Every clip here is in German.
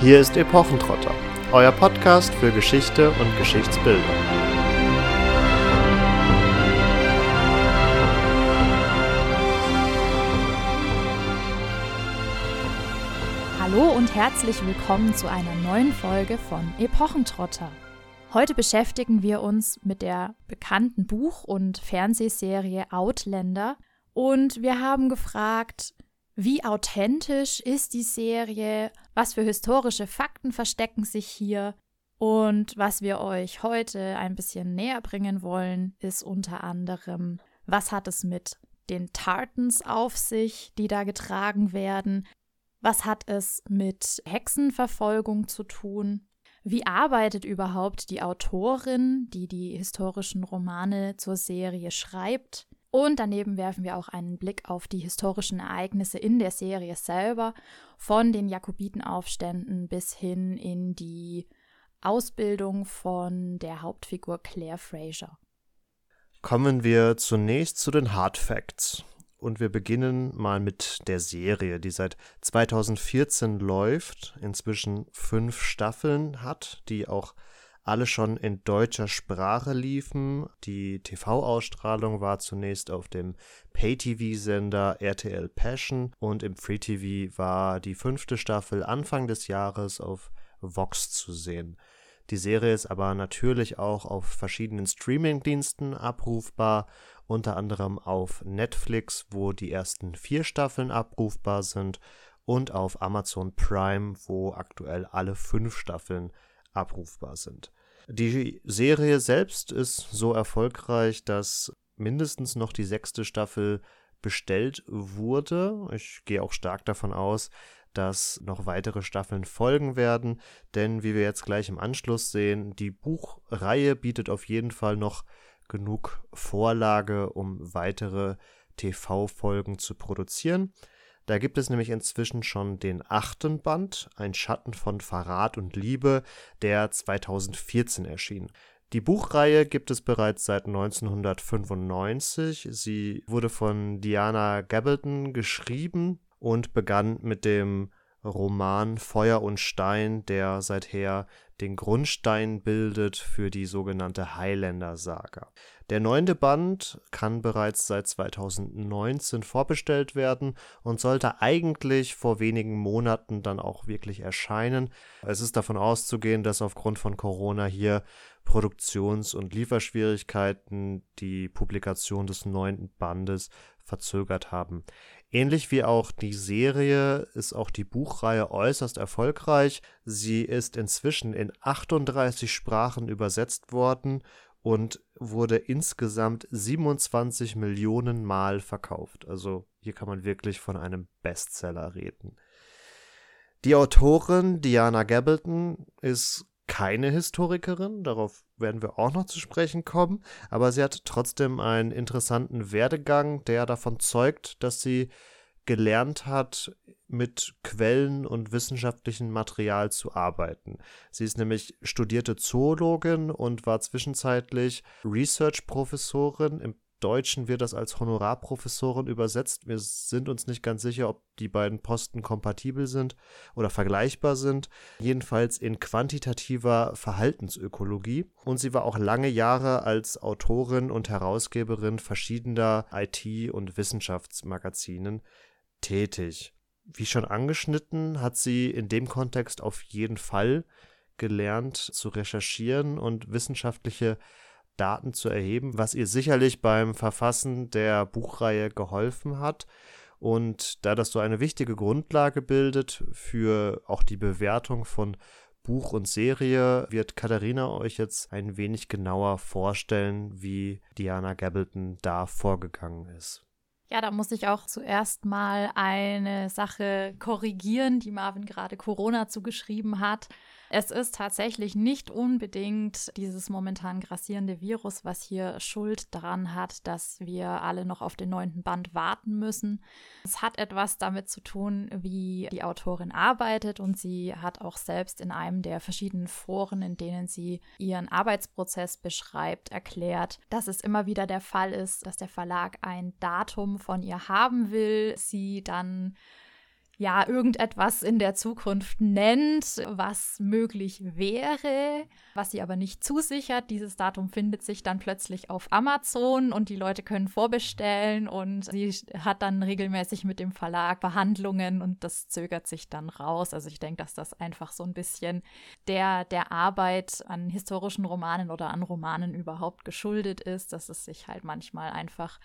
Hier ist Epochentrotter, euer Podcast für Geschichte und Geschichtsbildung. Hallo und herzlich willkommen zu einer neuen Folge von Epochentrotter. Heute beschäftigen wir uns mit der bekannten Buch- und Fernsehserie Outlander und wir haben gefragt, wie authentisch ist die Serie? Was für historische Fakten verstecken sich hier? Und was wir euch heute ein bisschen näher bringen wollen, ist unter anderem, was hat es mit den Tartans auf sich, die da getragen werden? Was hat es mit Hexenverfolgung zu tun? Wie arbeitet überhaupt die Autorin, die die historischen Romane zur Serie schreibt? Und daneben werfen wir auch einen Blick auf die historischen Ereignisse in der Serie selber, von den Jakobitenaufständen bis hin in die Ausbildung von der Hauptfigur Claire Fraser. Kommen wir zunächst zu den Hard Facts. Und wir beginnen mal mit der Serie, die seit 2014 läuft, inzwischen fünf Staffeln hat, die auch alle schon in deutscher Sprache liefen. Die TV-Ausstrahlung war zunächst auf dem Pay-TV-Sender RTL Passion und im Free-TV war die fünfte Staffel Anfang des Jahres auf Vox zu sehen. Die Serie ist aber natürlich auch auf verschiedenen Streaming-Diensten abrufbar, unter anderem auf Netflix, wo die ersten vier Staffeln abrufbar sind, und auf Amazon Prime, wo aktuell alle fünf Staffeln abrufbar sind. Die Serie selbst ist so erfolgreich, dass mindestens noch die sechste Staffel bestellt wurde. Ich gehe auch stark davon aus, dass noch weitere Staffeln folgen werden, denn wie wir jetzt gleich im Anschluss sehen, die Buchreihe bietet auf jeden Fall noch genug Vorlage, um weitere TV-Folgen zu produzieren. Da gibt es nämlich inzwischen schon den achten Band, Ein Schatten von Verrat und Liebe, der 2014 erschien. Die Buchreihe gibt es bereits seit 1995. Sie wurde von Diana Gabaldon geschrieben und begann mit dem Roman Feuer und Stein, der seither den Grundstein bildet für die sogenannte Highlander-Saga. Der neunte Band kann bereits seit 2019 vorbestellt werden und sollte eigentlich vor wenigen Monaten dann auch wirklich erscheinen. Es ist davon auszugehen, dass aufgrund von Corona hier Produktions- und Lieferschwierigkeiten die Publikation des neunten Bandes verzögert haben. Ähnlich wie auch die Serie ist auch die Buchreihe äußerst erfolgreich. Sie ist inzwischen in 38 Sprachen übersetzt worden und wurde insgesamt 27 Millionen Mal verkauft. Also hier kann man wirklich von einem Bestseller reden. Die Autorin Diana Gabaldon ist keine Historikerin, darauf werden wir auch noch zu sprechen kommen, aber sie hat trotzdem einen interessanten Werdegang, der davon zeugt, dass sie gelernt hat, mit Quellen und wissenschaftlichem Material zu arbeiten. Sie ist nämlich studierte Zoologin und war zwischenzeitlich Research-Professorin. Im Deutschen wird das als Honorarprofessorin übersetzt. Wir sind uns nicht ganz sicher, ob die beiden Posten kompatibel sind oder vergleichbar sind. Jedenfalls in quantitativer Verhaltensökologie. Und sie war auch lange Jahre als Autorin und Herausgeberin verschiedener IT- und Wissenschaftsmagazinen tätig. Wie schon angeschnitten, hat sie in dem Kontext auf jeden Fall gelernt zu recherchieren und wissenschaftliche Daten zu erheben, was ihr sicherlich beim Verfassen der Buchreihe geholfen hat. Und da das so eine wichtige Grundlage bildet für auch die Bewertung von Buch und Serie, wird Katharina euch jetzt ein wenig genauer vorstellen, wie Diana Gabaldon da vorgegangen ist. Ja, da muss ich auch zuerst mal eine Sache korrigieren, die Marvin gerade Corona zugeschrieben hat. Es ist tatsächlich nicht unbedingt dieses momentan grassierende Virus, was hier Schuld daran hat, dass wir alle noch auf den neunten Band warten müssen. Es hat etwas damit zu tun, wie die Autorin arbeitet und sie hat auch selbst in einem der verschiedenen Foren, in denen sie ihren Arbeitsprozess beschreibt, erklärt, dass es immer wieder der Fall ist, dass der Verlag ein Datum von ihr haben will, sie dann ja, irgendetwas in der Zukunft nennt, was möglich wäre, was sie aber nicht zusichert. Dieses Datum findet sich dann plötzlich auf Amazon und die Leute können vorbestellen und sie hat dann regelmäßig mit dem Verlag Verhandlungen und das zögert sich dann raus. Also ich denke, dass das einfach so ein bisschen der, der Arbeit an historischen Romanen oder an Romanen überhaupt geschuldet ist, dass es sich halt manchmal einfach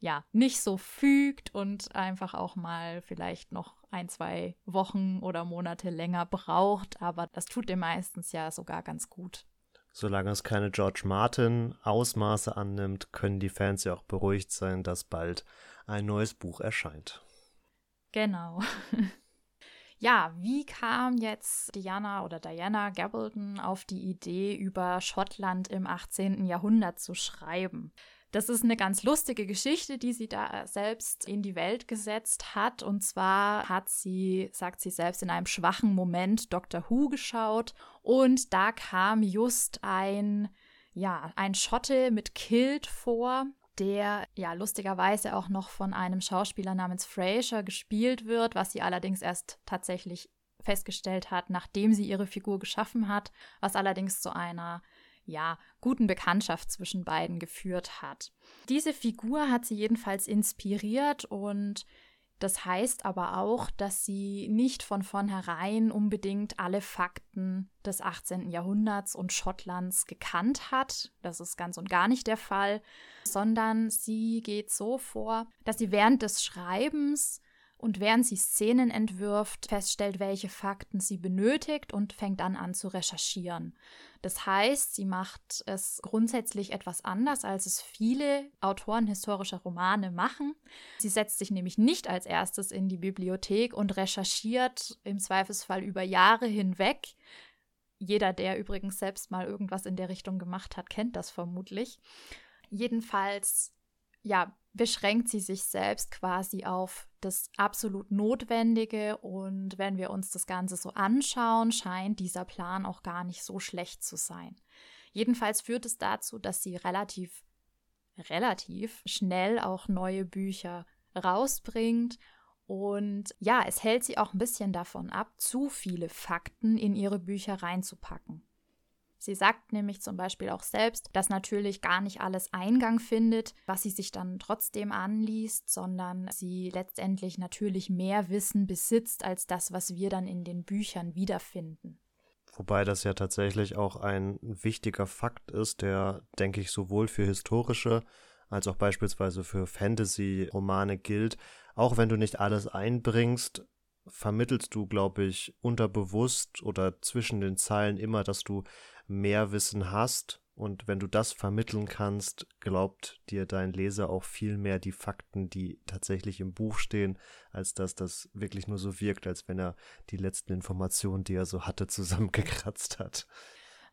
ja, nicht so fügt und einfach auch mal vielleicht noch ein, zwei Wochen oder Monate länger braucht. Aber das tut dem meistens ja sogar ganz gut. Solange es keine George Martin Ausmaße annimmt, können die Fans ja auch beruhigt sein, dass bald ein neues Buch erscheint. Genau. Ja, wie kam jetzt Diana oder Diana Gabaldon auf die Idee, über Schottland im 18. Jahrhundert zu schreiben? Das ist eine ganz lustige Geschichte, die sie da selbst in die Welt gesetzt hat. Und zwar hat sie, sagt sie selbst, in einem schwachen Moment Doctor Who geschaut und da kam just ein, ja, ein Schotte mit Kilt vor, der ja lustigerweise auch noch von einem Schauspieler namens Fraser gespielt wird, was sie allerdings erst tatsächlich festgestellt hat, nachdem sie ihre Figur geschaffen hat, was allerdings zu einer ja, guten Bekanntschaft zwischen beiden geführt hat. Diese Figur hat sie jedenfalls inspiriert und das heißt aber auch, dass sie nicht von vornherein unbedingt alle Fakten des 18. Jahrhunderts und Schottlands gekannt hat. Das ist ganz und gar nicht der Fall, sondern sie geht so vor, dass sie während des Schreibens und während sie Szenen entwirft, feststellt, welche Fakten sie benötigt und fängt dann an zu recherchieren. Das heißt, sie macht es grundsätzlich etwas anders, als es viele Autoren historischer Romane machen. Sie setzt sich nämlich nicht als erstes in die Bibliothek und recherchiert im Zweifelsfall über Jahre hinweg. Jeder, der übrigens selbst mal irgendwas in der Richtung gemacht hat, kennt das vermutlich. Jedenfalls, ja, beschränkt sie sich selbst quasi auf das absolut Notwendige. Und wenn wir uns das Ganze so anschauen, scheint dieser Plan auch gar nicht so schlecht zu sein. Jedenfalls führt es dazu, dass sie relativ, relativ schnell auch neue Bücher rausbringt. Und ja, es hält sie auch ein bisschen davon ab, zu viele Fakten in ihre Bücher reinzupacken. Sie sagt nämlich zum Beispiel auch selbst, dass natürlich gar nicht alles Eingang findet, was sie sich dann trotzdem anliest, sondern sie letztendlich natürlich mehr Wissen besitzt als das, was wir dann in den Büchern wiederfinden. Wobei das ja tatsächlich auch ein wichtiger Fakt ist, der, denke ich, sowohl für historische als auch beispielsweise für Fantasy-Romane gilt. Auch wenn du nicht alles einbringst, vermittelst du, glaube ich, unterbewusst oder zwischen den Zeilen immer, dass du mehr Wissen hast. Und wenn du das vermitteln kannst, glaubt dir dein Leser auch viel mehr die Fakten, die tatsächlich im Buch stehen, als dass das wirklich nur so wirkt, als wenn er die letzten Informationen, die er so hatte, zusammengekratzt hat.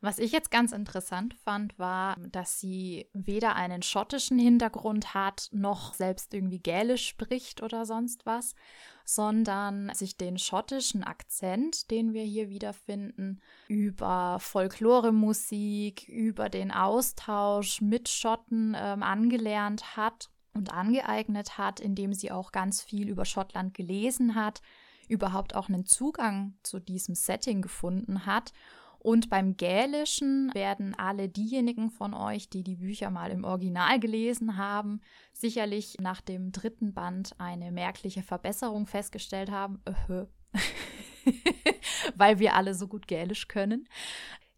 Was ich jetzt ganz interessant fand, war, dass sie weder einen schottischen Hintergrund hat, noch selbst irgendwie Gälisch spricht oder sonst was, sondern sich den schottischen Akzent, den wir hier wiederfinden, über Folkloremusik, über den Austausch mit Schotten ähm, angelernt hat und angeeignet hat, indem sie auch ganz viel über Schottland gelesen hat, überhaupt auch einen Zugang zu diesem Setting gefunden hat und beim Gälischen werden alle diejenigen von euch, die die Bücher mal im Original gelesen haben, sicherlich nach dem dritten Band eine merkliche Verbesserung festgestellt haben. Weil wir alle so gut Gälisch können.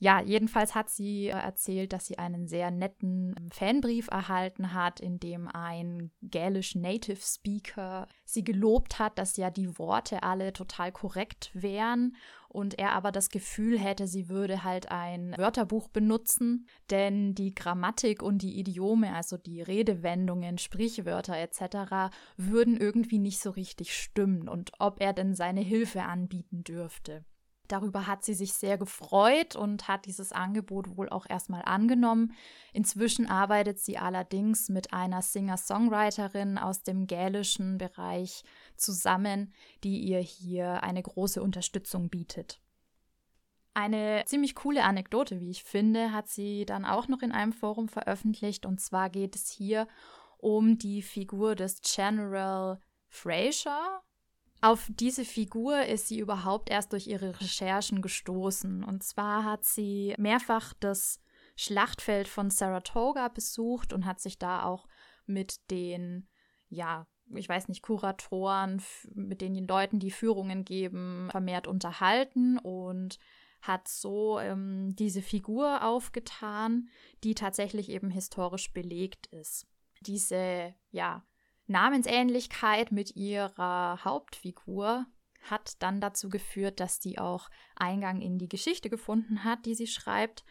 Ja, jedenfalls hat sie äh, erzählt, dass sie einen sehr netten ähm, Fanbrief erhalten hat, in dem ein gälisch Native Speaker sie gelobt hat, dass ja die Worte alle total korrekt wären und er aber das Gefühl hätte, sie würde halt ein Wörterbuch benutzen, denn die Grammatik und die Idiome, also die Redewendungen, Sprichwörter etc., würden irgendwie nicht so richtig stimmen und ob er denn seine Hilfe anbieten dürfte. Darüber hat sie sich sehr gefreut und hat dieses Angebot wohl auch erstmal angenommen. Inzwischen arbeitet sie allerdings mit einer Singer-Songwriterin aus dem gälischen Bereich zusammen, die ihr hier eine große Unterstützung bietet. Eine ziemlich coole Anekdote, wie ich finde, hat sie dann auch noch in einem Forum veröffentlicht. Und zwar geht es hier um die Figur des General Fraser, Auf diese Figur ist sie überhaupt erst durch ihre Recherchen gestoßen. Und zwar hat sie mehrfach das Schlachtfeld von Saratoga besucht und hat sich da auch mit den, ja, ich weiß nicht, Kuratoren, mit den Leuten, die Führungen geben, vermehrt unterhalten und hat so ähm, diese Figur aufgetan, die tatsächlich eben historisch belegt ist. Diese, ja, Namensähnlichkeit mit ihrer Hauptfigur hat dann dazu geführt, dass die auch Eingang in die Geschichte gefunden hat, die sie schreibt.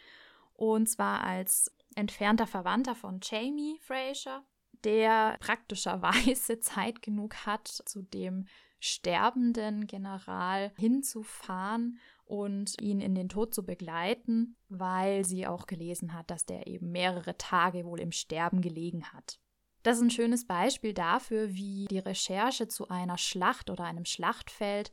Und zwar als entfernter Verwandter von Jamie Fraser, der praktischerweise Zeit genug hat, zu dem sterbenden General hinzufahren und ihn in den Tod zu begleiten, weil sie auch gelesen hat, dass der eben mehrere Tage wohl im Sterben gelegen hat. Das ist ein schönes Beispiel dafür, wie die Recherche zu einer Schlacht oder einem Schlachtfeld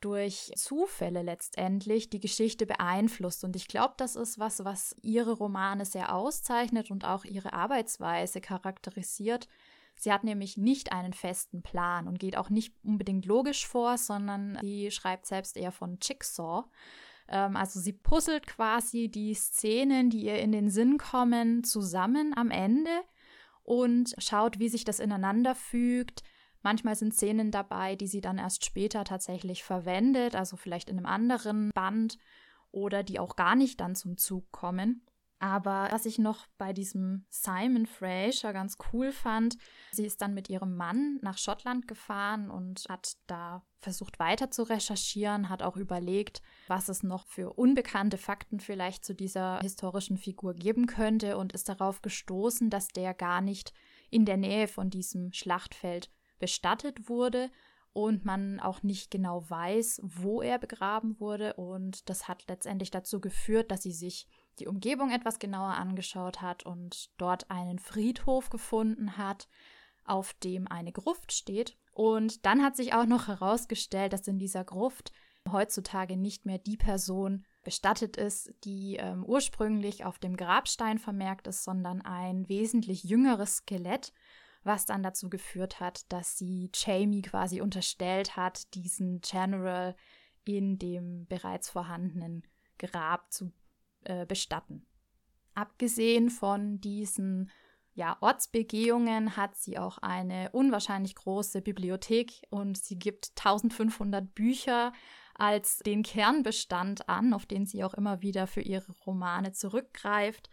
durch Zufälle letztendlich die Geschichte beeinflusst. Und ich glaube, das ist was, was ihre Romane sehr auszeichnet und auch ihre Arbeitsweise charakterisiert. Sie hat nämlich nicht einen festen Plan und geht auch nicht unbedingt logisch vor, sondern sie schreibt selbst eher von Jigsaw. Ähm, also sie puzzelt quasi die Szenen, die ihr in den Sinn kommen, zusammen am Ende und schaut, wie sich das ineinander fügt. Manchmal sind Szenen dabei, die sie dann erst später tatsächlich verwendet, also vielleicht in einem anderen Band oder die auch gar nicht dann zum Zug kommen. Aber was ich noch bei diesem Simon Fraser ganz cool fand, sie ist dann mit ihrem Mann nach Schottland gefahren und hat da versucht weiter zu recherchieren, hat auch überlegt, was es noch für unbekannte Fakten vielleicht zu dieser historischen Figur geben könnte und ist darauf gestoßen, dass der gar nicht in der Nähe von diesem Schlachtfeld bestattet wurde und man auch nicht genau weiß, wo er begraben wurde und das hat letztendlich dazu geführt, dass sie sich die Umgebung etwas genauer angeschaut hat und dort einen Friedhof gefunden hat, auf dem eine Gruft steht. Und dann hat sich auch noch herausgestellt, dass in dieser Gruft heutzutage nicht mehr die Person bestattet ist, die ähm, ursprünglich auf dem Grabstein vermerkt ist, sondern ein wesentlich jüngeres Skelett, was dann dazu geführt hat, dass sie Jamie quasi unterstellt hat, diesen General in dem bereits vorhandenen Grab zu äh, bestatten. Abgesehen von diesen ja, Ortsbegehungen hat sie auch eine unwahrscheinlich große Bibliothek und sie gibt 1500 Bücher als den Kernbestand an, auf den sie auch immer wieder für ihre Romane zurückgreift.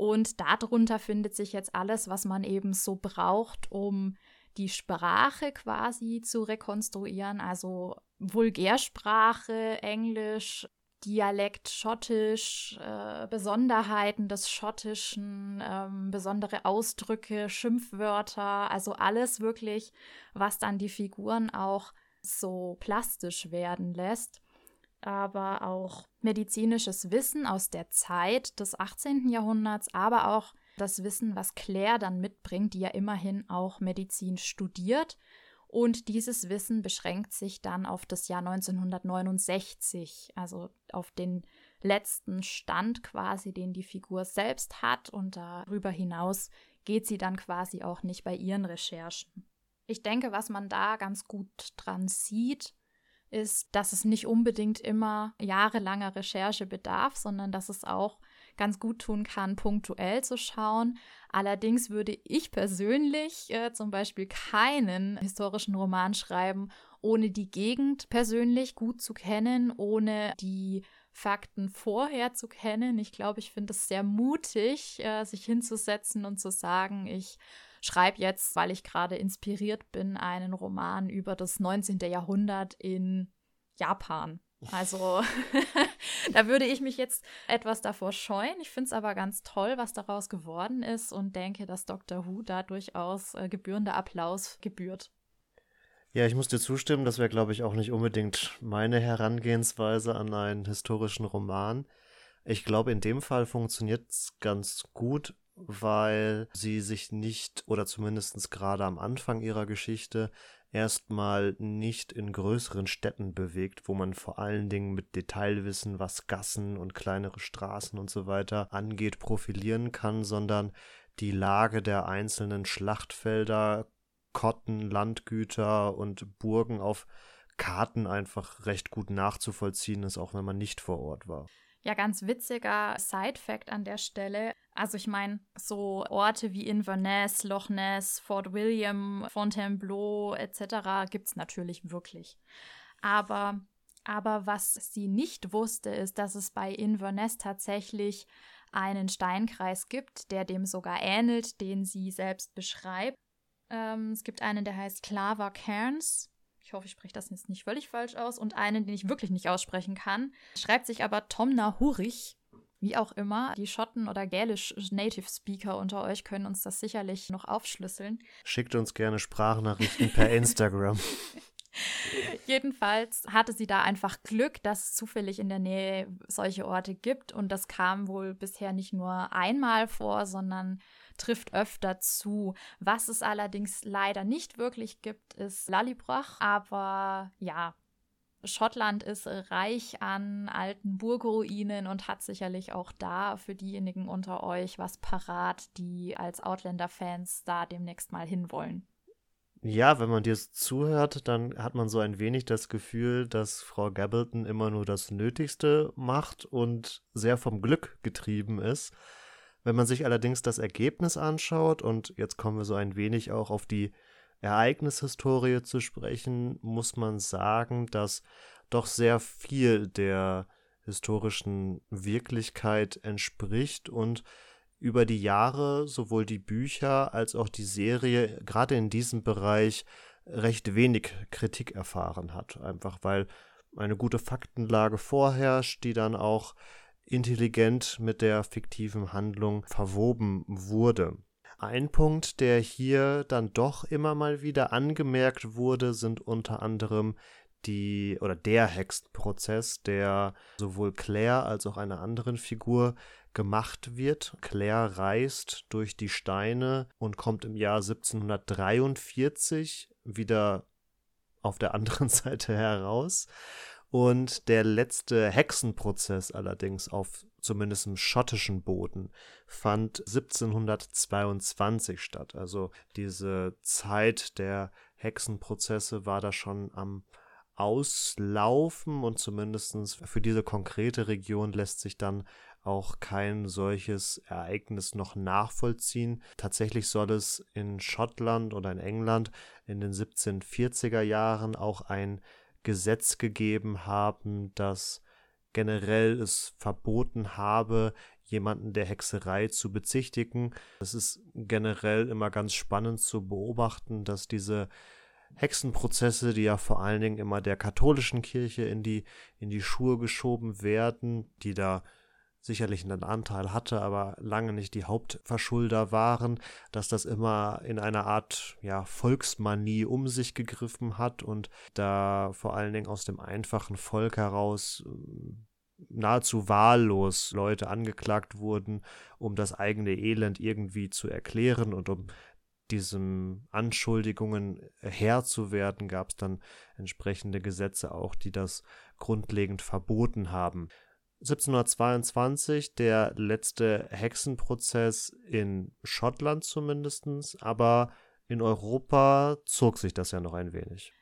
Und darunter findet sich jetzt alles, was man eben so braucht, um die Sprache quasi zu rekonstruieren, also Vulgärsprache, Englisch, Dialekt Schottisch, äh, Besonderheiten des Schottischen, ähm, besondere Ausdrücke, Schimpfwörter, also alles wirklich, was dann die Figuren auch so plastisch werden lässt. Aber auch medizinisches Wissen aus der Zeit des 18. Jahrhunderts, aber auch das Wissen, was Claire dann mitbringt, die ja immerhin auch Medizin studiert und dieses Wissen beschränkt sich dann auf das Jahr 1969, also auf den letzten Stand quasi, den die Figur selbst hat. Und darüber hinaus geht sie dann quasi auch nicht bei ihren Recherchen. Ich denke, was man da ganz gut dran sieht, ist, dass es nicht unbedingt immer jahrelanger Recherche bedarf, sondern dass es auch ganz gut tun kann, punktuell zu schauen. Allerdings würde ich persönlich äh, zum Beispiel keinen historischen Roman schreiben, ohne die Gegend persönlich gut zu kennen, ohne die Fakten vorher zu kennen. Ich glaube, ich finde es sehr mutig, äh, sich hinzusetzen und zu sagen, ich schreibe jetzt, weil ich gerade inspiriert bin, einen Roman über das 19. Jahrhundert in Japan. Also da würde ich mich jetzt etwas davor scheuen. Ich finde es aber ganz toll, was daraus geworden ist und denke, dass Dr. Who da durchaus äh, gebührender Applaus gebührt. Ja, ich muss dir zustimmen, das wäre, glaube ich, auch nicht unbedingt meine Herangehensweise an einen historischen Roman. Ich glaube, in dem Fall funktioniert es ganz gut, weil sie sich nicht, oder zumindest gerade am Anfang ihrer Geschichte, erstmal nicht in größeren Städten bewegt, wo man vor allen Dingen mit Detailwissen, was Gassen und kleinere Straßen und so weiter angeht, profilieren kann, sondern die Lage der einzelnen Schlachtfelder, Kotten, Landgüter und Burgen auf Karten einfach recht gut nachzuvollziehen ist, auch wenn man nicht vor Ort war. Ja, ganz witziger Side-Fact an der Stelle. Also ich meine, so Orte wie Inverness, Loch Ness, Fort William, Fontainebleau etc. gibt es natürlich wirklich. Aber, aber was sie nicht wusste, ist, dass es bei Inverness tatsächlich einen Steinkreis gibt, der dem sogar ähnelt, den sie selbst beschreibt. Ähm, es gibt einen, der heißt Clava Cairns. Ich hoffe, ich spreche das jetzt nicht völlig falsch aus. Und einen, den ich wirklich nicht aussprechen kann. Schreibt sich aber Tomna Hurich. Wie auch immer, die Schotten oder gälisch Native Speaker unter euch können uns das sicherlich noch aufschlüsseln. Schickt uns gerne Sprachnachrichten per Instagram. Jedenfalls hatte sie da einfach Glück, dass es zufällig in der Nähe solche Orte gibt. Und das kam wohl bisher nicht nur einmal vor, sondern trifft öfter zu. Was es allerdings leider nicht wirklich gibt, ist Lallybroch. Aber ja, Schottland ist reich an alten Burgruinen und hat sicherlich auch da für diejenigen unter euch was parat, die als Outlander-Fans da demnächst mal hinwollen. Ja, wenn man dir zuhört, dann hat man so ein wenig das Gefühl, dass Frau Gabaldon immer nur das Nötigste macht und sehr vom Glück getrieben ist. Wenn man sich allerdings das Ergebnis anschaut, und jetzt kommen wir so ein wenig auch auf die Ereignishistorie zu sprechen, muss man sagen, dass doch sehr viel der historischen Wirklichkeit entspricht und über die Jahre sowohl die Bücher als auch die Serie gerade in diesem Bereich recht wenig Kritik erfahren hat. Einfach weil eine gute Faktenlage vorherrscht, die dann auch intelligent mit der fiktiven Handlung verwoben wurde. Ein Punkt, der hier dann doch immer mal wieder angemerkt wurde, sind unter anderem die oder der Hexenprozess, der sowohl Claire als auch einer anderen Figur gemacht wird. Claire reist durch die Steine und kommt im Jahr 1743 wieder auf der anderen Seite heraus. Und der letzte Hexenprozess allerdings auf zumindest im schottischen Boden fand 1722 statt. Also diese Zeit der Hexenprozesse war da schon am Auslaufen und zumindest für diese konkrete Region lässt sich dann auch kein solches Ereignis noch nachvollziehen. Tatsächlich soll es in Schottland oder in England in den 1740er Jahren auch ein Gesetz gegeben haben, das generell es verboten habe, jemanden der Hexerei zu bezichtigen. Es ist generell immer ganz spannend zu beobachten, dass diese Hexenprozesse, die ja vor allen Dingen immer der katholischen Kirche in die, in die Schuhe geschoben werden, die da sicherlich einen Anteil hatte, aber lange nicht die Hauptverschulder waren, dass das immer in einer Art ja, Volksmanie um sich gegriffen hat und da vor allen Dingen aus dem einfachen Volk heraus äh, nahezu wahllos Leute angeklagt wurden, um das eigene Elend irgendwie zu erklären und um diesen Anschuldigungen Herr zu werden, gab es dann entsprechende Gesetze auch, die das grundlegend verboten haben. 1722 der letzte Hexenprozess in Schottland zumindest, aber in Europa zog sich das ja noch ein wenig.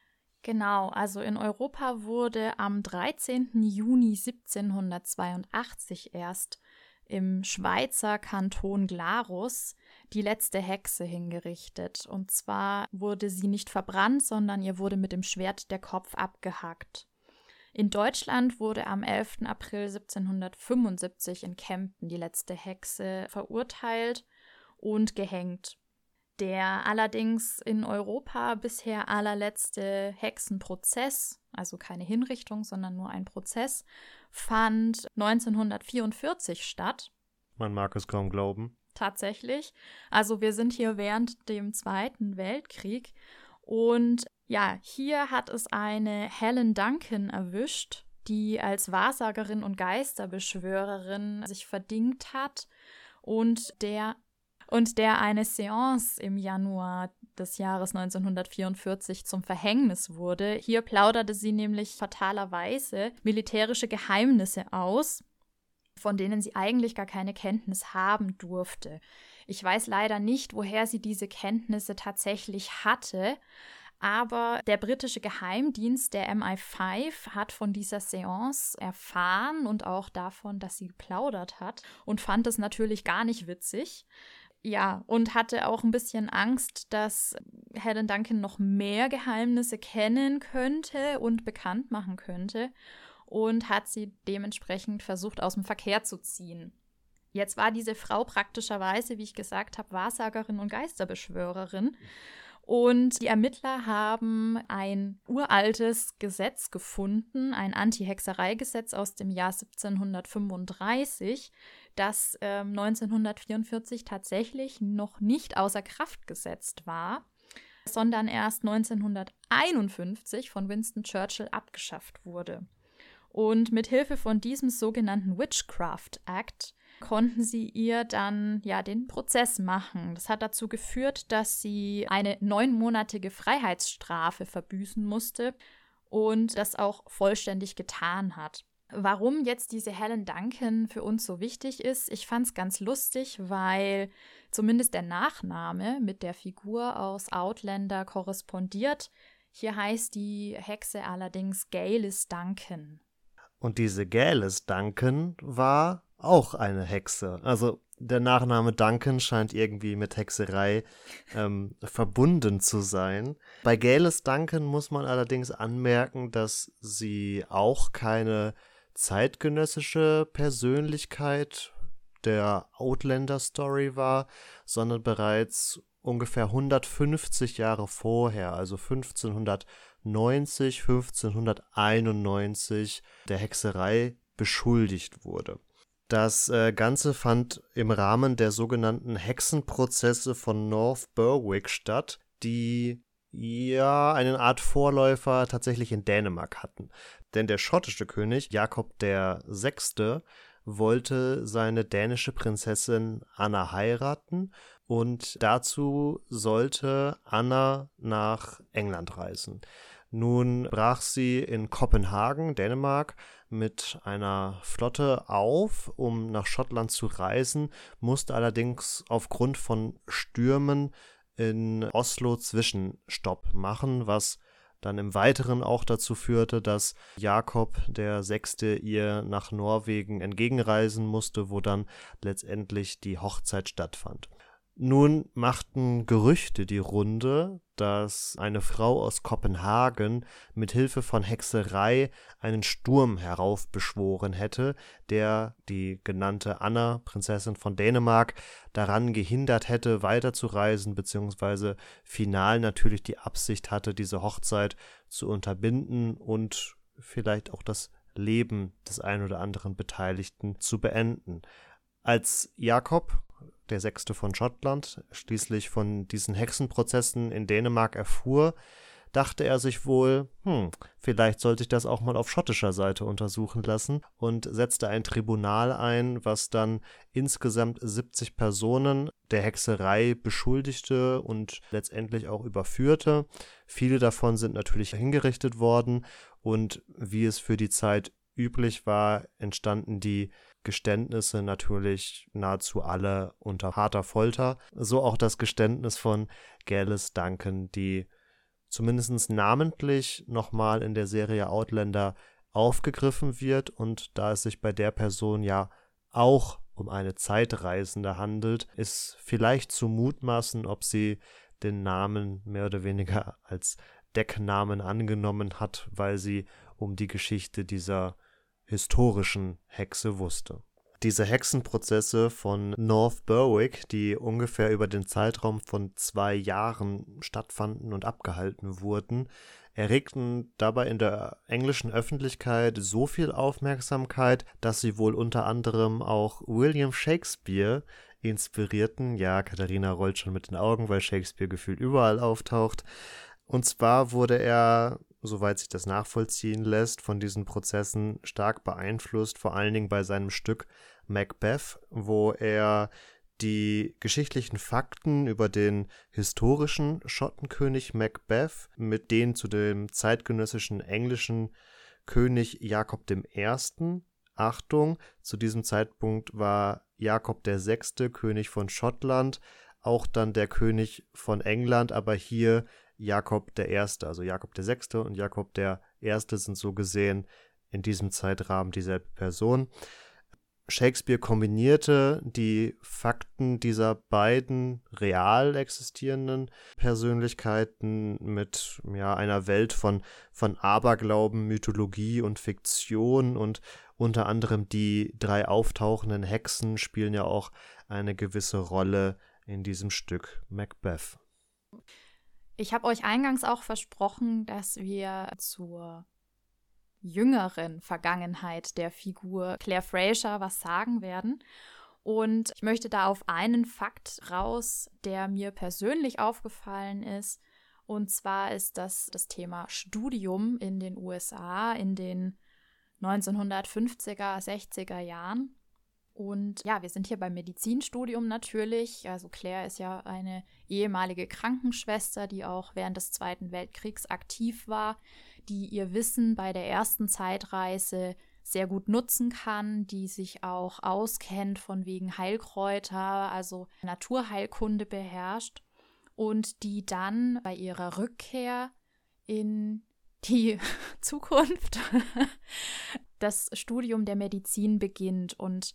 Genau, also in Europa wurde am 13. Juni 1782 erst im Schweizer Kanton Glarus die letzte Hexe hingerichtet. Und zwar wurde sie nicht verbrannt, sondern ihr wurde mit dem Schwert der Kopf abgehackt. In Deutschland wurde am 11. April 1775 in Kempten die letzte Hexe verurteilt und gehängt. Der allerdings in Europa bisher allerletzte Hexenprozess, also keine Hinrichtung, sondern nur ein Prozess, fand 1944 statt. Man mag es kaum glauben. Tatsächlich. Also wir sind hier während dem Zweiten Weltkrieg und ja, hier hat es eine Helen Duncan erwischt, die als Wahrsagerin und Geisterbeschwörerin sich verdingt hat und der und der eine Seance im Januar des Jahres 1944 zum Verhängnis wurde. Hier plauderte sie nämlich fatalerweise militärische Geheimnisse aus, von denen sie eigentlich gar keine Kenntnis haben durfte. Ich weiß leider nicht, woher sie diese Kenntnisse tatsächlich hatte, Aber der britische Geheimdienst, der MI5, hat von dieser Seance erfahren und auch davon, dass sie geplaudert hat und fand es natürlich gar nicht witzig. Ja, und hatte auch ein bisschen Angst, dass Helen Duncan noch mehr Geheimnisse kennen könnte und bekannt machen könnte und hat sie dementsprechend versucht, aus dem Verkehr zu ziehen. Jetzt war diese Frau praktischerweise, wie ich gesagt habe, Wahrsagerin und Geisterbeschwörerin. Und die Ermittler haben ein uraltes Gesetz gefunden, ein Anti-Hexerei-Gesetz aus dem Jahr 1735, das äh, 1944 tatsächlich noch nicht außer Kraft gesetzt war, sondern erst 1951 von Winston Churchill abgeschafft wurde. Und mit Hilfe von diesem sogenannten Witchcraft Act konnten sie ihr dann ja den Prozess machen. Das hat dazu geführt, dass sie eine neunmonatige Freiheitsstrafe verbüßen musste und das auch vollständig getan hat. Warum jetzt diese Helen Duncan für uns so wichtig ist, ich fand es ganz lustig, weil zumindest der Nachname mit der Figur aus Outlander korrespondiert. Hier heißt die Hexe allerdings Galis Duncan. Und diese Galis Duncan war auch eine Hexe. Also der Nachname Duncan scheint irgendwie mit Hexerei ähm, verbunden zu sein. Bei Galis Duncan muss man allerdings anmerken, dass sie auch keine zeitgenössische Persönlichkeit der Outlander-Story war, sondern bereits ungefähr 150 Jahre vorher, also 1590, 1591 der Hexerei beschuldigt wurde. Das äh, Ganze fand im Rahmen der sogenannten Hexenprozesse von North Berwick statt, die ja eine Art Vorläufer tatsächlich in Dänemark hatten. Denn der schottische König Jakob VI. wollte seine dänische Prinzessin Anna heiraten und dazu sollte Anna nach England reisen. Nun brach sie in Kopenhagen, Dänemark, mit einer Flotte auf, um nach Schottland zu reisen, musste allerdings aufgrund von Stürmen in Oslo Zwischenstopp machen, was dann im Weiteren auch dazu führte, dass Jakob der Sechste ihr nach Norwegen entgegenreisen musste, wo dann letztendlich die Hochzeit stattfand. Nun machten Gerüchte die Runde, dass eine Frau aus Kopenhagen mit Hilfe von Hexerei einen Sturm heraufbeschworen hätte, der die genannte Anna, Prinzessin von Dänemark, daran gehindert hätte, weiterzureisen, beziehungsweise final natürlich die Absicht hatte, diese Hochzeit zu unterbinden und vielleicht auch das Leben des ein oder anderen Beteiligten zu beenden. Als Jakob der Sechste von Schottland, schließlich von diesen Hexenprozessen in Dänemark erfuhr, dachte er sich wohl, hm, vielleicht sollte ich das auch mal auf schottischer Seite untersuchen lassen und setzte ein Tribunal ein, was dann insgesamt 70 Personen der Hexerei beschuldigte und letztendlich auch überführte. Viele davon sind natürlich hingerichtet worden und wie es für die Zeit üblich war, entstanden die Geständnisse natürlich nahezu alle unter harter Folter. So auch das Geständnis von Gales Duncan, die zumindest namentlich nochmal in der Serie Outlander aufgegriffen wird und da es sich bei der Person ja auch um eine Zeitreisende handelt, ist vielleicht zu mutmaßen, ob sie den Namen mehr oder weniger als Decknamen angenommen hat, weil sie um die Geschichte dieser historischen Hexe wusste. Diese Hexenprozesse von North Berwick, die ungefähr über den Zeitraum von zwei Jahren stattfanden und abgehalten wurden, erregten dabei in der englischen Öffentlichkeit so viel Aufmerksamkeit, dass sie wohl unter anderem auch William Shakespeare inspirierten. Ja, Katharina rollt schon mit den Augen, weil Shakespeare gefühlt überall auftaucht. Und zwar wurde er soweit sich das nachvollziehen lässt, von diesen Prozessen stark beeinflusst, vor allen Dingen bei seinem Stück Macbeth, wo er die geschichtlichen Fakten über den historischen Schottenkönig Macbeth mit den zu dem zeitgenössischen englischen König Jakob I. Achtung, zu diesem Zeitpunkt war Jakob VI. König von Schottland, auch dann der König von England, aber hier Jakob der Erste, also Jakob der Sechste und Jakob der Erste sind so gesehen in diesem Zeitrahmen dieselbe Person. Shakespeare kombinierte die Fakten dieser beiden real existierenden Persönlichkeiten mit ja, einer Welt von, von Aberglauben, Mythologie und Fiktion und unter anderem die drei auftauchenden Hexen spielen ja auch eine gewisse Rolle in diesem Stück Macbeth. Ich habe euch eingangs auch versprochen, dass wir zur jüngeren Vergangenheit der Figur Claire Fraser was sagen werden. Und ich möchte da auf einen Fakt raus, der mir persönlich aufgefallen ist. Und zwar ist das das Thema Studium in den USA in den 1950er, 60er Jahren. Und ja, wir sind hier beim Medizinstudium natürlich. Also Claire ist ja eine ehemalige Krankenschwester, die auch während des Zweiten Weltkriegs aktiv war die ihr Wissen bei der ersten Zeitreise sehr gut nutzen kann, die sich auch auskennt von wegen Heilkräuter, also Naturheilkunde beherrscht und die dann bei ihrer Rückkehr in die Zukunft das Studium der Medizin beginnt und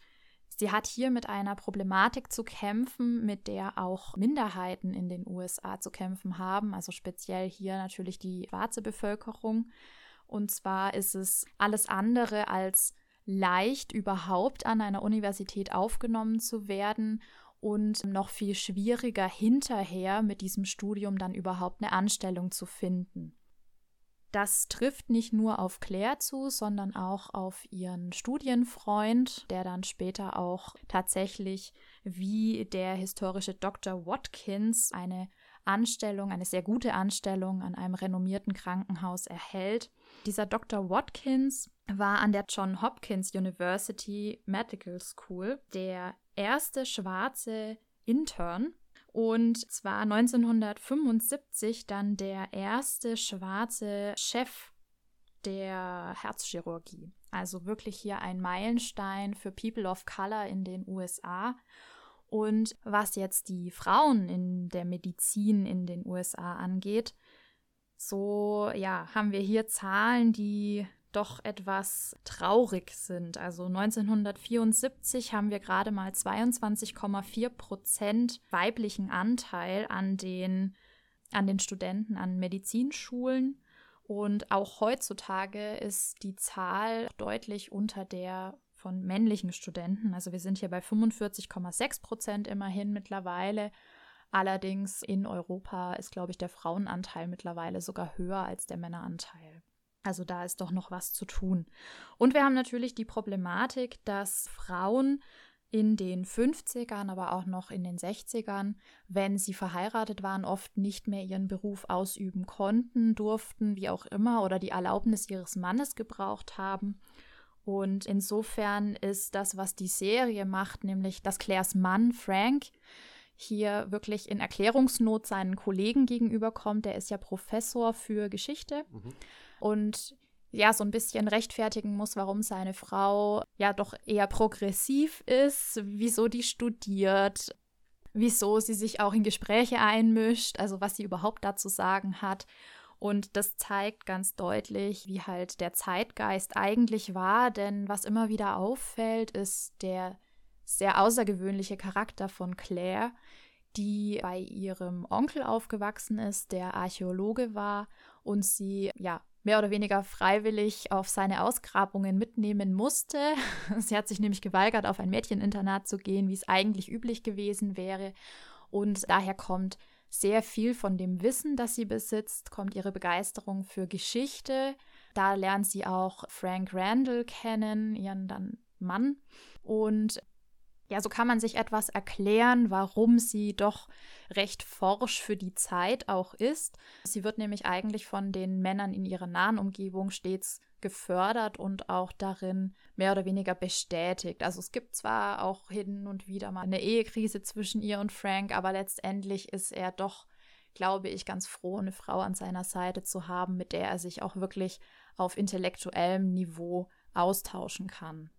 Sie hat hier mit einer Problematik zu kämpfen, mit der auch Minderheiten in den USA zu kämpfen haben, also speziell hier natürlich die schwarze Bevölkerung. Und zwar ist es alles andere als leicht, überhaupt an einer Universität aufgenommen zu werden und noch viel schwieriger hinterher mit diesem Studium dann überhaupt eine Anstellung zu finden. Das trifft nicht nur auf Claire zu, sondern auch auf ihren Studienfreund, der dann später auch tatsächlich wie der historische Dr. Watkins eine Anstellung, eine sehr gute Anstellung an einem renommierten Krankenhaus erhält. Dieser Dr. Watkins war an der John Hopkins University Medical School der erste schwarze Intern und zwar 1975 dann der erste schwarze Chef der Herzchirurgie. Also wirklich hier ein Meilenstein für People of Color in den USA. Und was jetzt die Frauen in der Medizin in den USA angeht, so ja, haben wir hier Zahlen, die doch etwas traurig sind. Also 1974 haben wir gerade mal 22,4 Prozent weiblichen Anteil an den, an den Studenten an Medizinschulen. Und auch heutzutage ist die Zahl deutlich unter der von männlichen Studenten. Also wir sind hier bei 45,6 Prozent immerhin mittlerweile. Allerdings in Europa ist, glaube ich, der Frauenanteil mittlerweile sogar höher als der Männeranteil. Also da ist doch noch was zu tun. Und wir haben natürlich die Problematik, dass Frauen in den 50ern, aber auch noch in den 60ern, wenn sie verheiratet waren, oft nicht mehr ihren Beruf ausüben konnten, durften, wie auch immer, oder die Erlaubnis ihres Mannes gebraucht haben. Und insofern ist das, was die Serie macht, nämlich dass Claires Mann Frank hier wirklich in Erklärungsnot seinen Kollegen gegenüberkommt. Der ist ja Professor für Geschichte. Mhm und ja, so ein bisschen rechtfertigen muss, warum seine Frau ja doch eher progressiv ist, wieso die studiert, wieso sie sich auch in Gespräche einmischt, also was sie überhaupt dazu sagen hat. Und das zeigt ganz deutlich, wie halt der Zeitgeist eigentlich war, denn was immer wieder auffällt, ist der sehr außergewöhnliche Charakter von Claire, die bei ihrem Onkel aufgewachsen ist, der Archäologe war und sie ja mehr oder weniger freiwillig auf seine Ausgrabungen mitnehmen musste. Sie hat sich nämlich geweigert, auf ein Mädcheninternat zu gehen, wie es eigentlich üblich gewesen wäre. Und daher kommt sehr viel von dem Wissen, das sie besitzt, kommt ihre Begeisterung für Geschichte. Da lernt sie auch Frank Randall kennen, ihren dann Mann. Und ja, so kann man sich etwas erklären, warum sie doch recht forsch für die Zeit auch ist. Sie wird nämlich eigentlich von den Männern in ihrer nahen Umgebung stets gefördert und auch darin mehr oder weniger bestätigt. Also es gibt zwar auch hin und wieder mal eine Ehekrise zwischen ihr und Frank, aber letztendlich ist er doch, glaube ich, ganz froh, eine Frau an seiner Seite zu haben, mit der er sich auch wirklich auf intellektuellem Niveau austauschen kann.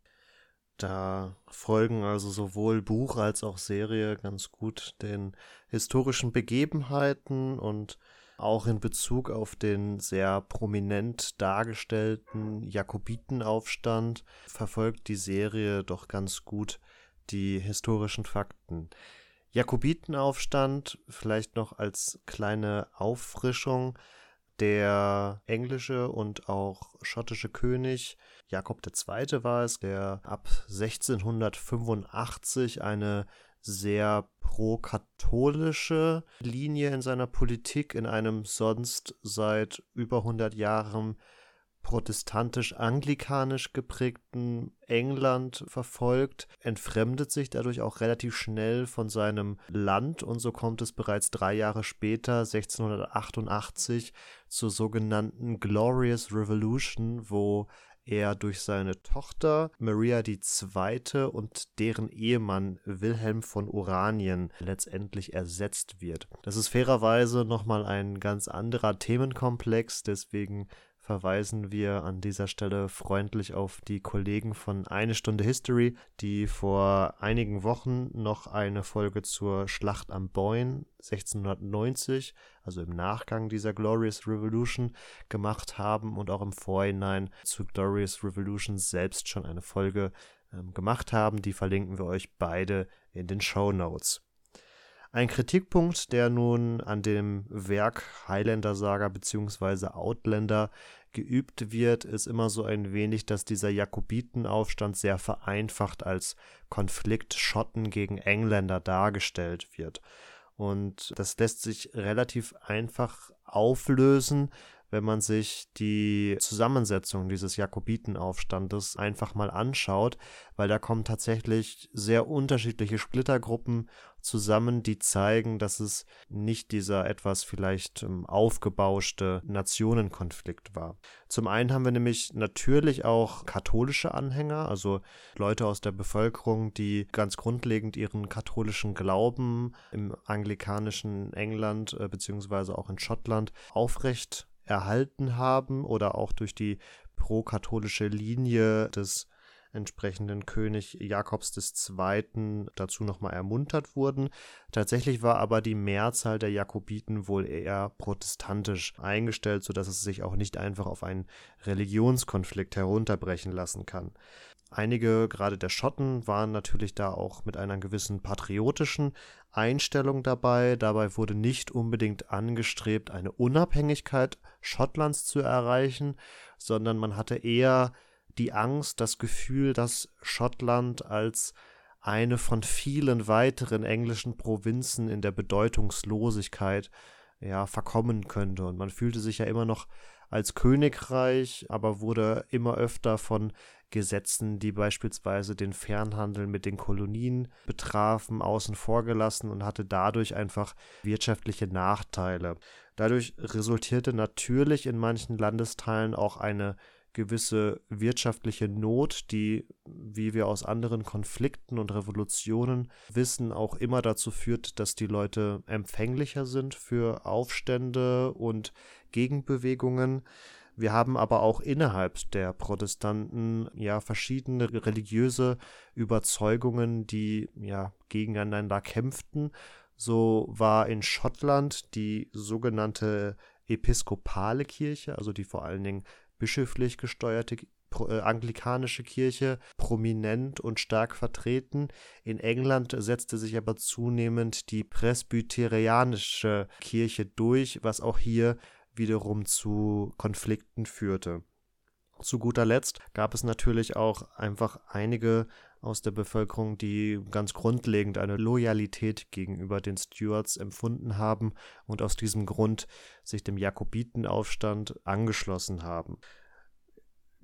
Da folgen also sowohl Buch als auch Serie ganz gut den historischen Begebenheiten und Auch in Bezug auf den sehr prominent dargestellten Jakobitenaufstand verfolgt die Serie doch ganz gut die historischen Fakten. Jakobitenaufstand, vielleicht noch als kleine Auffrischung, der englische und auch schottische König Jakob II. war es, der ab 1685 eine sehr pro-katholische Linie in seiner Politik in einem sonst seit über 100 Jahren protestantisch-anglikanisch geprägten England verfolgt, entfremdet sich dadurch auch relativ schnell von seinem Land und so kommt es bereits drei Jahre später, 1688, zur sogenannten Glorious Revolution, wo er durch seine Tochter Maria II. und deren Ehemann Wilhelm von Oranien letztendlich ersetzt wird. Das ist fairerweise nochmal ein ganz anderer Themenkomplex, deswegen verweisen wir an dieser Stelle freundlich auf die Kollegen von Eine Stunde History, die vor einigen Wochen noch eine Folge zur Schlacht am Boyne 1690, also im Nachgang dieser Glorious Revolution, gemacht haben und auch im Vorhinein zu Glorious Revolution selbst schon eine Folge ähm, gemacht haben. Die verlinken wir euch beide in den Show Notes. Ein Kritikpunkt, der nun an dem Werk Highlander Saga bzw. Outlander geübt wird, ist immer so ein wenig, dass dieser Jakobitenaufstand sehr vereinfacht als Konflikt Schotten gegen Engländer dargestellt wird. Und das lässt sich relativ einfach auflösen, wenn man sich die Zusammensetzung dieses Jakobitenaufstandes einfach mal anschaut, weil da kommen tatsächlich sehr unterschiedliche Splittergruppen zusammen, die zeigen, dass es nicht dieser etwas vielleicht ähm, aufgebauschte Nationenkonflikt war. Zum einen haben wir nämlich natürlich auch katholische Anhänger, also Leute aus der Bevölkerung, die ganz grundlegend ihren katholischen Glauben im anglikanischen England äh, beziehungsweise auch in Schottland aufrecht erhalten haben oder auch durch die pro-katholische Linie des entsprechenden König Jakobs II. dazu nochmal ermuntert wurden. Tatsächlich war aber die Mehrzahl der Jakobiten wohl eher protestantisch eingestellt, sodass es sich auch nicht einfach auf einen Religionskonflikt herunterbrechen lassen kann. Einige, gerade der Schotten, waren natürlich da auch mit einer gewissen patriotischen Einstellung dabei. Dabei wurde nicht unbedingt angestrebt, eine Unabhängigkeit Schottlands zu erreichen, sondern man hatte eher die Angst, das Gefühl, dass Schottland als eine von vielen weiteren englischen Provinzen in der Bedeutungslosigkeit ja verkommen könnte. Und man fühlte sich ja immer noch als Königreich, aber wurde immer öfter von Gesetzen, die beispielsweise den Fernhandel mit den Kolonien betrafen, außen vor gelassen und hatte dadurch einfach wirtschaftliche Nachteile. Dadurch resultierte natürlich in manchen Landesteilen auch eine gewisse wirtschaftliche Not, die, wie wir aus anderen Konflikten und Revolutionen wissen, auch immer dazu führt, dass die Leute empfänglicher sind für Aufstände und Gegenbewegungen. Wir haben aber auch innerhalb der Protestanten ja verschiedene religiöse Überzeugungen, die ja gegeneinander kämpften. So war in Schottland die sogenannte episkopale Kirche, also die vor allen Dingen bischöflich gesteuerte äh, anglikanische Kirche prominent und stark vertreten. In England setzte sich aber zunehmend die presbyterianische Kirche durch, was auch hier wiederum zu Konflikten führte. Zu guter Letzt gab es natürlich auch einfach einige aus der Bevölkerung, die ganz grundlegend eine Loyalität gegenüber den Stuarts empfunden haben und aus diesem Grund sich dem Jakobitenaufstand angeschlossen haben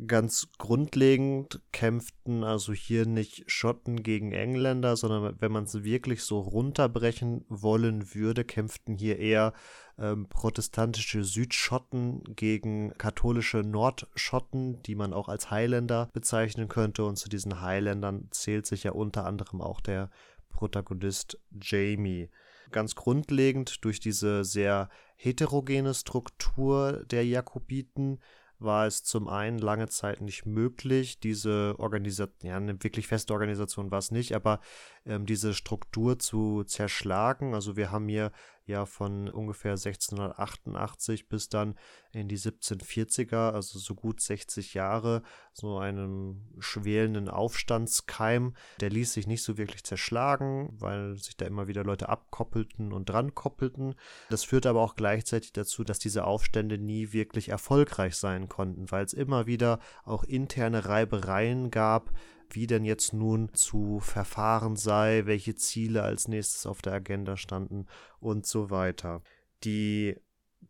ganz grundlegend kämpften also hier nicht Schotten gegen Engländer, sondern wenn man es wirklich so runterbrechen wollen würde, kämpften hier eher ähm, protestantische Südschotten gegen katholische Nordschotten, die man auch als Highlander bezeichnen könnte. Und zu diesen Highlandern zählt sich ja unter anderem auch der Protagonist Jamie. Ganz grundlegend durch diese sehr heterogene Struktur der Jakobiten war es zum einen lange Zeit nicht möglich, diese Organisation, ja, eine wirklich feste Organisation war es nicht, aber ähm, diese Struktur zu zerschlagen. Also wir haben hier ja von ungefähr 1688 bis dann in die 1740er, also so gut 60 Jahre, so einem schwelenden Aufstandskeim. Der ließ sich nicht so wirklich zerschlagen, weil sich da immer wieder Leute abkoppelten und dran koppelten. Das führte aber auch gleichzeitig dazu, dass diese Aufstände nie wirklich erfolgreich sein konnten, weil es immer wieder auch interne Reibereien gab, wie denn jetzt nun zu verfahren sei, welche Ziele als nächstes auf der Agenda standen und so weiter. Die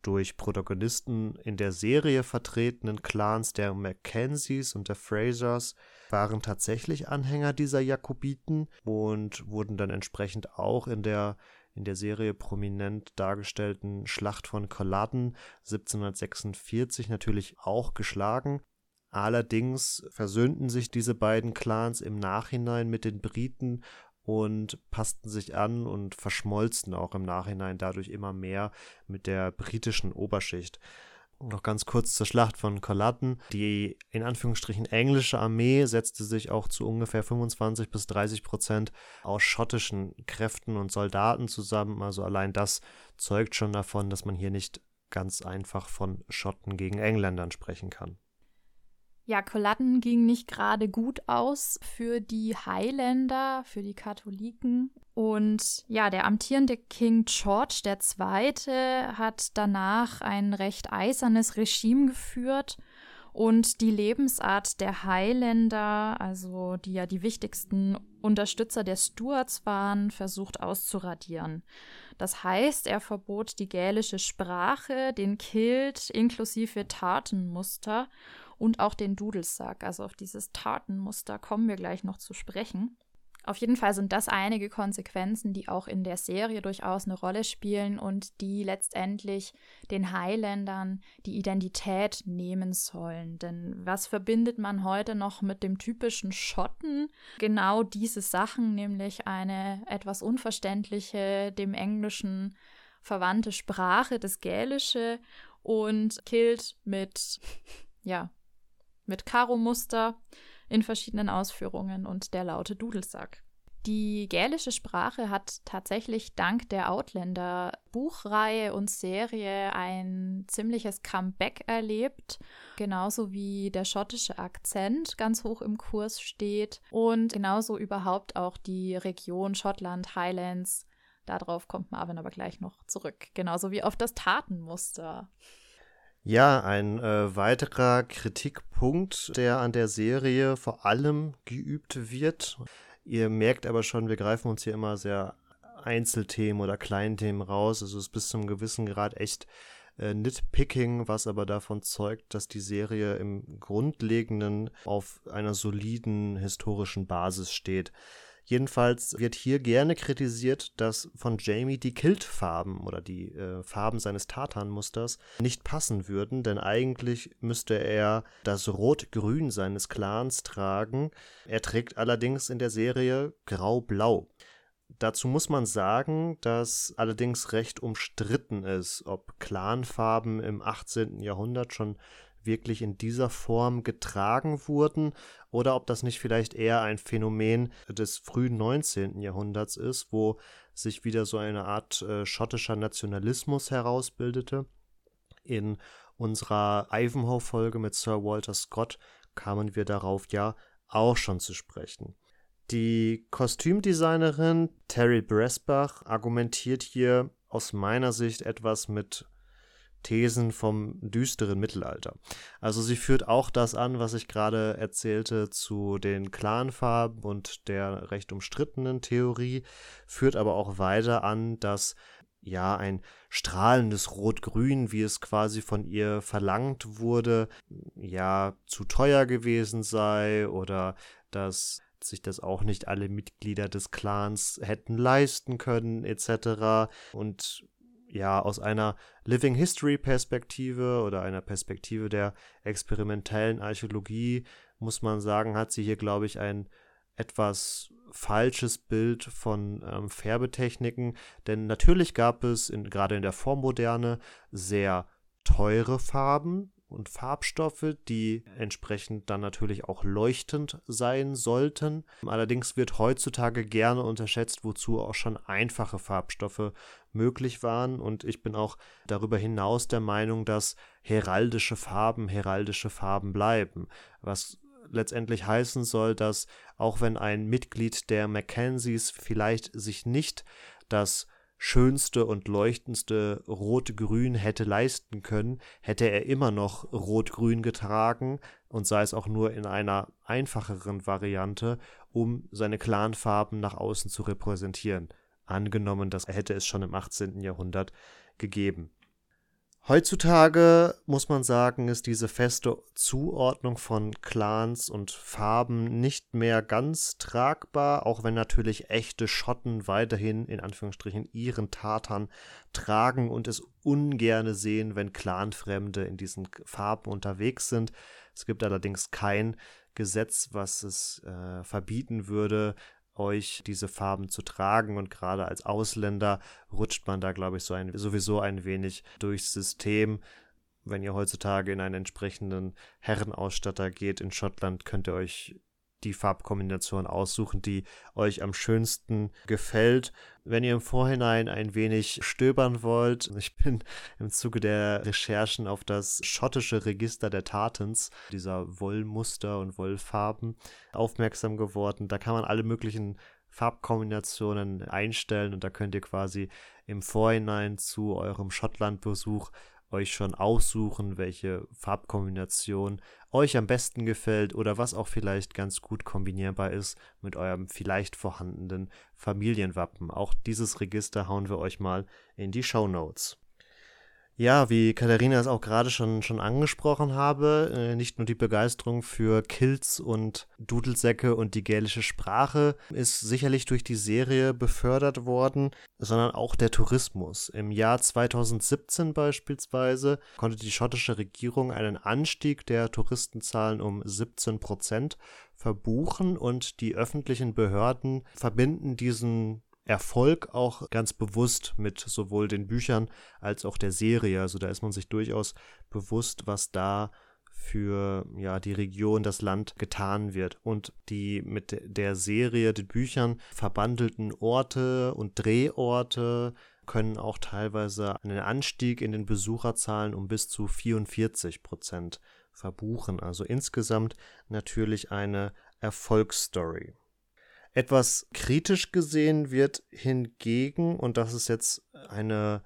durch Protagonisten in der Serie vertretenen Clans der Mackenzies und der Frasers waren tatsächlich Anhänger dieser Jakobiten und wurden dann entsprechend auch in der in der Serie prominent dargestellten Schlacht von Culloden 1746 natürlich auch geschlagen. Allerdings versöhnten sich diese beiden Clans im Nachhinein mit den Briten und passten sich an und verschmolzen auch im Nachhinein dadurch immer mehr mit der britischen Oberschicht. Noch ganz kurz zur Schlacht von Culloden. Die in Anführungsstrichen englische Armee setzte sich auch zu ungefähr 25 bis 30 Prozent aus schottischen Kräften und Soldaten zusammen. Also allein das zeugt schon davon, dass man hier nicht ganz einfach von Schotten gegen Engländern sprechen kann. Ja, Culloden ging nicht gerade gut aus für die Highlander, für die Katholiken. Und ja, der amtierende King George II. hat danach ein recht eisernes Regime geführt und die Lebensart der Highlander, also die ja die wichtigsten Unterstützer der Stuarts waren, versucht auszuradieren. Das heißt, er verbot die gälische Sprache, den Kilt inklusive Tatenmuster und auch den Dudelsack. Also auf dieses Tatenmuster kommen wir gleich noch zu sprechen. Auf jeden Fall sind das einige Konsequenzen, die auch in der Serie durchaus eine Rolle spielen und die letztendlich den Highlandern die Identität nehmen sollen. Denn was verbindet man heute noch mit dem typischen Schotten? Genau diese Sachen, nämlich eine etwas unverständliche, dem Englischen verwandte Sprache, das Gälische und Kilt mit, ja, mit Karo-Muster in verschiedenen Ausführungen und der laute Dudelsack. Die gälische Sprache hat tatsächlich dank der Outlander Buchreihe und Serie ein ziemliches Comeback erlebt, genauso wie der schottische Akzent ganz hoch im Kurs steht und genauso überhaupt auch die Region Schottland Highlands. Darauf kommt Marvin aber gleich noch zurück, genauso wie auf das Tatenmuster. Ja, ein äh, weiterer Kritikpunkt, der an der Serie vor allem geübt wird. Ihr merkt aber schon, wir greifen uns hier immer sehr Einzelthemen oder Kleinthemen raus. Also es ist bis zum gewissen Grad echt äh, Nitpicking, was aber davon zeugt, dass die Serie im Grundlegenden auf einer soliden historischen Basis steht. Jedenfalls wird hier gerne kritisiert, dass von Jamie die Kiltfarben oder die äh, Farben seines Tartanmusters nicht passen würden, denn eigentlich müsste er das Rot-Grün seines Clans tragen. Er trägt allerdings in der Serie Grau-Blau. Dazu muss man sagen, dass allerdings recht umstritten ist, ob Clanfarben im 18. Jahrhundert schon wirklich in dieser Form getragen wurden oder ob das nicht vielleicht eher ein Phänomen des frühen 19. Jahrhunderts ist, wo sich wieder so eine Art äh, schottischer Nationalismus herausbildete. In unserer Ivanhoe-Folge mit Sir Walter Scott kamen wir darauf ja auch schon zu sprechen. Die Kostümdesignerin Terry Bresbach argumentiert hier aus meiner Sicht etwas mit Thesen vom düsteren Mittelalter. Also sie führt auch das an, was ich gerade erzählte zu den Clanfarben und der recht umstrittenen Theorie, führt aber auch weiter an, dass ja ein strahlendes Rot-Grün, wie es quasi von ihr verlangt wurde, ja zu teuer gewesen sei oder dass sich das auch nicht alle Mitglieder des Clans hätten leisten können etc. Und ja aus einer Living History Perspektive oder einer Perspektive der experimentellen Archäologie muss man sagen, hat sie hier, glaube ich, ein etwas falsches Bild von ähm, Färbetechniken, denn natürlich gab es in, gerade in der Vormoderne sehr teure Farben, und Farbstoffe, die entsprechend dann natürlich auch leuchtend sein sollten. Allerdings wird heutzutage gerne unterschätzt, wozu auch schon einfache Farbstoffe möglich waren. Und ich bin auch darüber hinaus der Meinung, dass heraldische Farben heraldische Farben bleiben. Was letztendlich heißen soll, dass auch wenn ein Mitglied der Mackenzies vielleicht sich nicht das schönste und leuchtendste Rot-Grün hätte leisten können, hätte er immer noch Rot-Grün getragen und sei es auch nur in einer einfacheren Variante, um seine Clanfarben nach außen zu repräsentieren. Angenommen, das hätte es schon im 18. Jahrhundert gegeben. Heutzutage muss man sagen, ist diese feste Zuordnung von Clans und Farben nicht mehr ganz tragbar, auch wenn natürlich echte Schotten weiterhin in Anführungsstrichen ihren Tatern tragen und es ungerne sehen, wenn Clanfremde in diesen Farben unterwegs sind. Es gibt allerdings kein Gesetz, was es äh, verbieten würde, euch diese Farben zu tragen und gerade als Ausländer rutscht man da, glaube ich, so ein, sowieso ein wenig durchs System. Wenn ihr heutzutage in einen entsprechenden Herrenausstatter geht in Schottland, könnt ihr euch die Farbkombination aussuchen, die euch am schönsten gefällt. Wenn ihr im Vorhinein ein wenig stöbern wollt, ich bin im Zuge der Recherchen auf das schottische Register der Tartans, dieser Wollmuster und Wollfarben, aufmerksam geworden. Da kann man alle möglichen Farbkombinationen einstellen und da könnt ihr quasi im Vorhinein zu eurem Schottlandbesuch euch schon aussuchen, welche Farbkombination euch am besten gefällt oder was auch vielleicht ganz gut kombinierbar ist mit eurem vielleicht vorhandenen Familienwappen. Auch dieses Register hauen wir euch mal in die Show Notes. Ja, wie Katharina es auch gerade schon, schon angesprochen habe, äh, nicht nur die Begeisterung für Kills und Dudelsäcke und die gälische Sprache ist sicherlich durch die Serie befördert worden, sondern auch der Tourismus. Im Jahr 2017 beispielsweise konnte die schottische Regierung einen Anstieg der Touristenzahlen um 17 Prozent verbuchen und die öffentlichen Behörden verbinden diesen Erfolg auch ganz bewusst mit sowohl den Büchern als auch der Serie. Also da ist man sich durchaus bewusst, was da für ja die Region, das Land getan wird und die mit der Serie, den Büchern verbandelten Orte und Drehorte können auch teilweise einen Anstieg in den Besucherzahlen um bis zu 44 Prozent verbuchen. Also insgesamt natürlich eine Erfolgsstory. Etwas kritisch gesehen wird hingegen, und das ist jetzt eine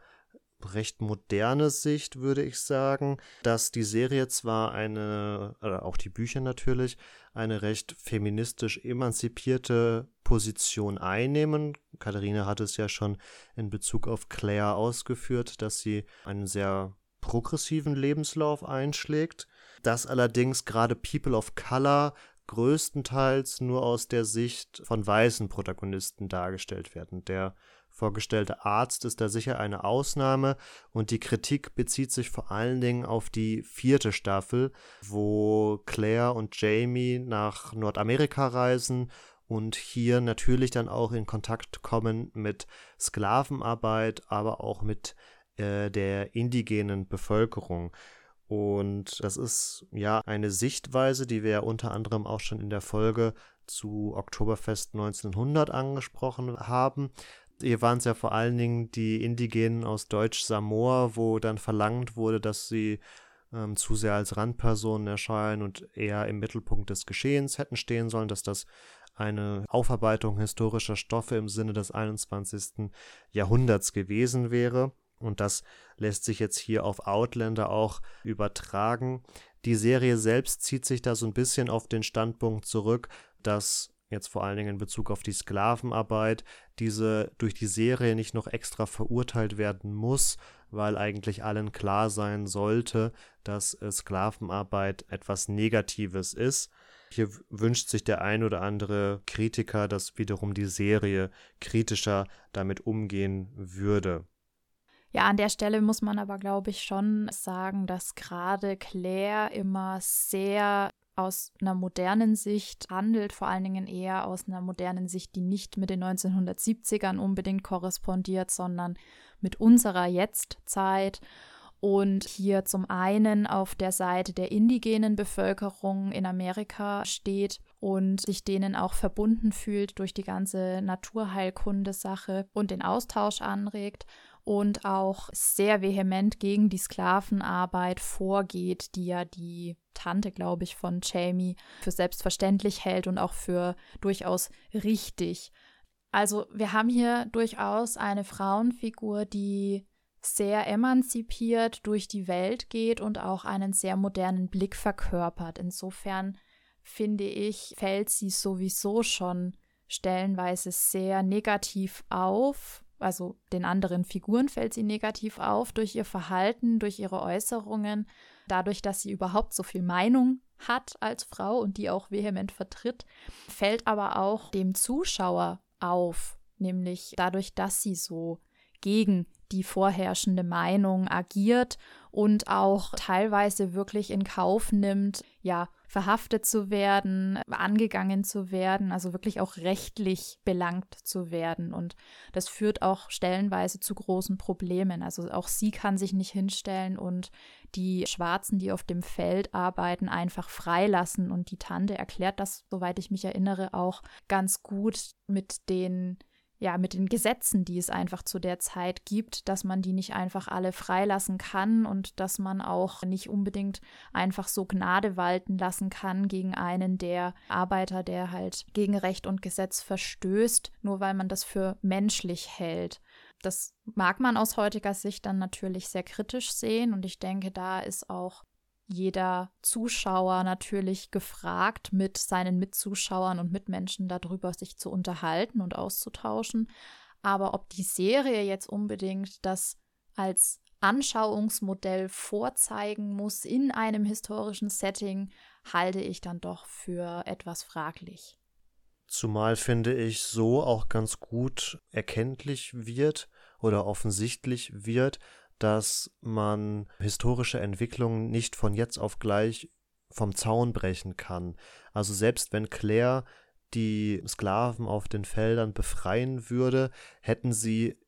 recht moderne Sicht, würde ich sagen, dass die Serie zwar eine, oder auch die Bücher natürlich, eine recht feministisch emanzipierte Position einnehmen. Katharina hat es ja schon in Bezug auf Claire ausgeführt, dass sie einen sehr progressiven Lebenslauf einschlägt, dass allerdings gerade People of Color größtenteils nur aus der Sicht von weißen Protagonisten dargestellt werden. Der vorgestellte Arzt ist da sicher eine Ausnahme und die Kritik bezieht sich vor allen Dingen auf die vierte Staffel, wo Claire und Jamie nach Nordamerika reisen und hier natürlich dann auch in Kontakt kommen mit Sklavenarbeit, aber auch mit äh, der indigenen Bevölkerung. Und das ist ja eine Sichtweise, die wir ja unter anderem auch schon in der Folge zu Oktoberfest 1900 angesprochen haben. Hier waren es ja vor allen Dingen die Indigenen aus Deutsch-Samoa, wo dann verlangt wurde, dass sie ähm, zu sehr als Randpersonen erscheinen und eher im Mittelpunkt des Geschehens hätten stehen sollen, dass das eine Aufarbeitung historischer Stoffe im Sinne des 21. Jahrhunderts gewesen wäre. Und das lässt sich jetzt hier auf Outlander auch übertragen. Die Serie selbst zieht sich da so ein bisschen auf den Standpunkt zurück, dass jetzt vor allen Dingen in Bezug auf die Sklavenarbeit, diese durch die Serie nicht noch extra verurteilt werden muss, weil eigentlich allen klar sein sollte, dass Sklavenarbeit etwas Negatives ist. Hier wünscht sich der ein oder andere Kritiker, dass wiederum die Serie kritischer damit umgehen würde. Ja, an der Stelle muss man aber, glaube ich, schon sagen, dass gerade Claire immer sehr aus einer modernen Sicht handelt, vor allen Dingen eher aus einer modernen Sicht, die nicht mit den 1970ern unbedingt korrespondiert, sondern mit unserer Jetztzeit. Und hier zum einen auf der Seite der indigenen Bevölkerung in Amerika steht und sich denen auch verbunden fühlt durch die ganze Naturheilkunde-Sache und den Austausch anregt und auch sehr vehement gegen die Sklavenarbeit vorgeht, die ja die Tante, glaube ich, von Jamie für selbstverständlich hält und auch für durchaus richtig. Also wir haben hier durchaus eine Frauenfigur, die sehr emanzipiert durch die Welt geht und auch einen sehr modernen Blick verkörpert. Insofern finde ich, fällt sie sowieso schon stellenweise sehr negativ auf. Also den anderen Figuren fällt sie negativ auf durch ihr Verhalten, durch ihre Äußerungen, dadurch, dass sie überhaupt so viel Meinung hat als Frau und die auch vehement vertritt, fällt aber auch dem Zuschauer auf, nämlich dadurch, dass sie so gegen die vorherrschende Meinung agiert und auch teilweise wirklich in Kauf nimmt, ja, verhaftet zu werden, angegangen zu werden, also wirklich auch rechtlich belangt zu werden. Und das führt auch stellenweise zu großen Problemen. Also auch sie kann sich nicht hinstellen und die Schwarzen, die auf dem Feld arbeiten, einfach freilassen. Und die Tante erklärt das, soweit ich mich erinnere, auch ganz gut mit den ja, mit den Gesetzen, die es einfach zu der Zeit gibt, dass man die nicht einfach alle freilassen kann und dass man auch nicht unbedingt einfach so Gnade walten lassen kann gegen einen der Arbeiter, der halt gegen Recht und Gesetz verstößt, nur weil man das für menschlich hält. Das mag man aus heutiger Sicht dann natürlich sehr kritisch sehen und ich denke, da ist auch jeder Zuschauer natürlich gefragt, mit seinen Mitzuschauern und Mitmenschen darüber sich zu unterhalten und auszutauschen. Aber ob die Serie jetzt unbedingt das als Anschauungsmodell vorzeigen muss in einem historischen Setting, halte ich dann doch für etwas fraglich. Zumal finde ich so auch ganz gut erkenntlich wird oder offensichtlich wird, dass man historische Entwicklungen nicht von jetzt auf gleich vom Zaun brechen kann. Also selbst wenn Claire die Sklaven auf den Feldern befreien würde, hätten sie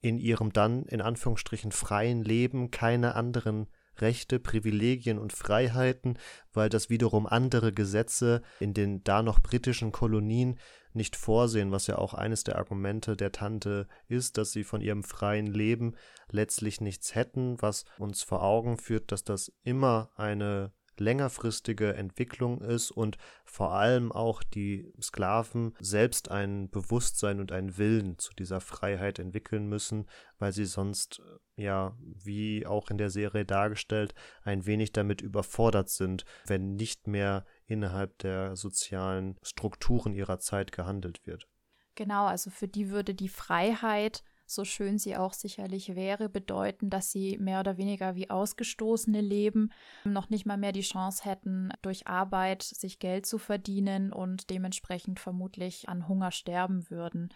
in ihrem dann in Anführungsstrichen freien Leben keine anderen Rechte, Privilegien und Freiheiten, weil das wiederum andere Gesetze in den da noch britischen Kolonien nicht vorsehen, was ja auch eines der Argumente der Tante ist, dass sie von ihrem freien Leben letztlich nichts hätten, was uns vor Augen führt, dass das immer eine längerfristige Entwicklung ist und vor allem auch die Sklaven selbst ein Bewusstsein und einen Willen zu dieser Freiheit entwickeln müssen, weil sie sonst äh, ja, wie auch in der Serie dargestellt, ein wenig damit überfordert sind, wenn nicht mehr innerhalb der sozialen Strukturen ihrer Zeit gehandelt wird. Genau, also für die würde die Freiheit so schön sie auch sicherlich wäre, bedeuten, dass sie mehr oder weniger wie Ausgestoßene leben, noch nicht mal mehr die Chance hätten, durch Arbeit sich Geld zu verdienen und dementsprechend vermutlich an Hunger sterben würden.